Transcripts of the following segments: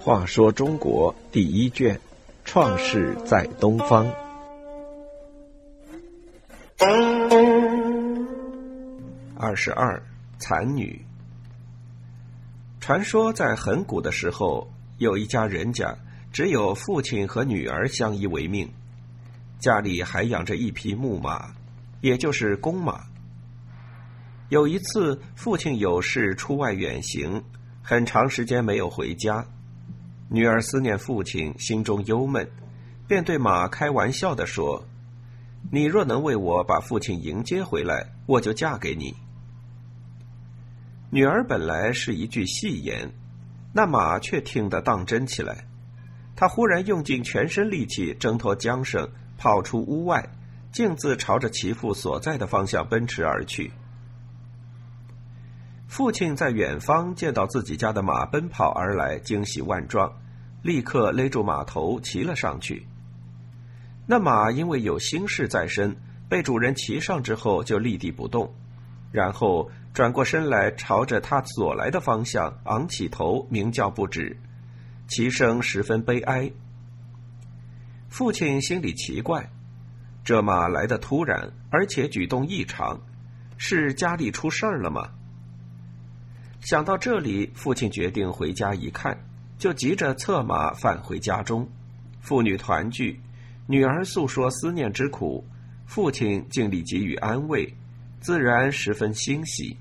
话说中国第一卷，创世在东方。二十二，残女。传说在很古的时候，有一家人家，只有父亲和女儿相依为命，家里还养着一匹木马，也就是公马。有一次，父亲有事出外远行，很长时间没有回家。女儿思念父亲，心中忧闷，便对马开玩笑的说：“你若能为我把父亲迎接回来，我就嫁给你。”女儿本来是一句戏言，那马却听得当真起来。他忽然用尽全身力气挣脱缰绳，跑出屋外，径自朝着其父所在的方向奔驰而去。父亲在远方见到自己家的马奔跑而来，惊喜万状，立刻勒住马头，骑了上去。那马因为有心事在身，被主人骑上之后就立地不动，然后转过身来，朝着他所来的方向昂起头，鸣叫不止，其声十分悲哀。父亲心里奇怪，这马来的突然，而且举动异常，是家里出事儿了吗？想到这里，父亲决定回家一看，就急着策马返回家中。父女团聚，女儿诉说思念之苦，父亲尽力给予安慰，自然十分欣喜。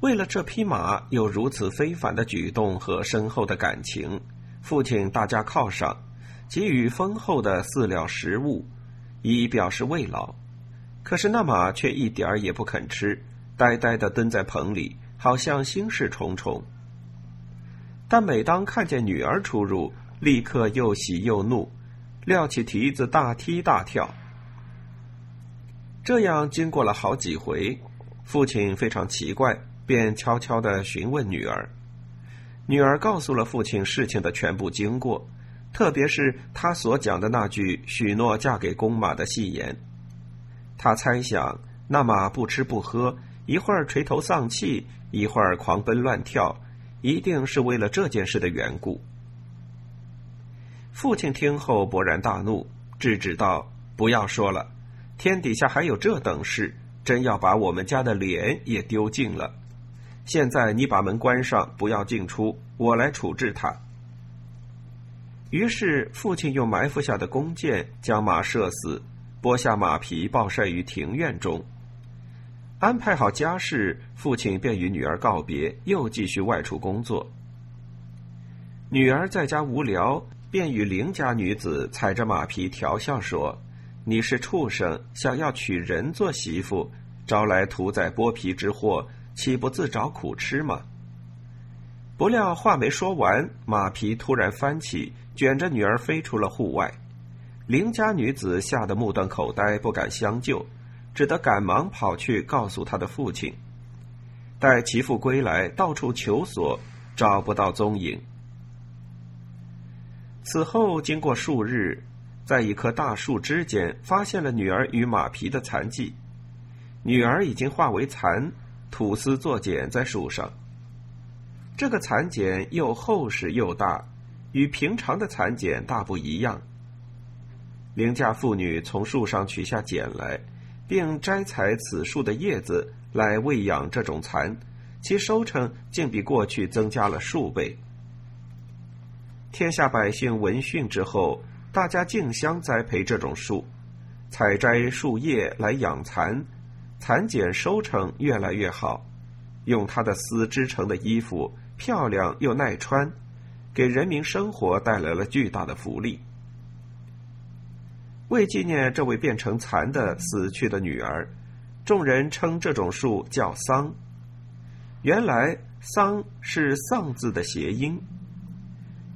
为了这匹马有如此非凡的举动和深厚的感情，父亲大家犒赏，给予丰厚的饲料食物，以表示慰劳。可是那马却一点儿也不肯吃。呆呆的蹲在棚里，好像心事重重。但每当看见女儿出入，立刻又喜又怒，撂起蹄子大踢大跳。这样经过了好几回，父亲非常奇怪，便悄悄的询问女儿。女儿告诉了父亲事情的全部经过，特别是他所讲的那句许诺嫁给公马的戏言。他猜想那马不吃不喝。一会儿垂头丧气，一会儿狂奔乱跳，一定是为了这件事的缘故。父亲听后勃然大怒，制止道：“不要说了，天底下还有这等事，真要把我们家的脸也丢尽了。现在你把门关上，不要进出，我来处置他。”于是父亲用埋伏下的弓箭将马射死，剥下马皮暴晒于庭院中。安排好家事，父亲便与女儿告别，又继续外出工作。女儿在家无聊，便与邻家女子踩着马皮调笑说：“你是畜生，想要娶人做媳妇，招来屠宰剥皮之祸，岂不自找苦吃吗？”不料话没说完，马皮突然翻起，卷着女儿飞出了户外。邻家女子吓得目瞪口呆，不敢相救。只得赶忙跑去告诉他的父亲。待其父归来，到处求索，找不到踪影。此后经过数日，在一棵大树枝间发现了女儿与马皮的残迹。女儿已经化为蚕，吐丝作茧在树上。这个蚕茧又厚实又大，与平常的蚕茧大不一样。邻家妇女从树上取下茧来。并摘采此树的叶子来喂养这种蚕，其收成竟比过去增加了数倍。天下百姓闻讯之后，大家竞相栽培这种树，采摘树叶来养蚕，蚕茧收成越来越好。用它的丝织成的衣服漂亮又耐穿，给人民生活带来了巨大的福利。为纪念这位变成蚕的死去的女儿众人称这种树叫桑。原来桑是丧字的谐音。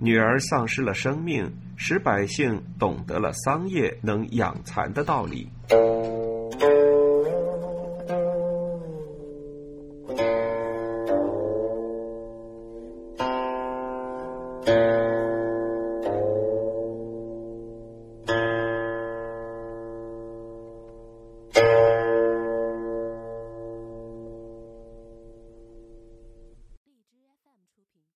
女儿丧失了生命使百姓懂得了桑叶能养蚕的道理。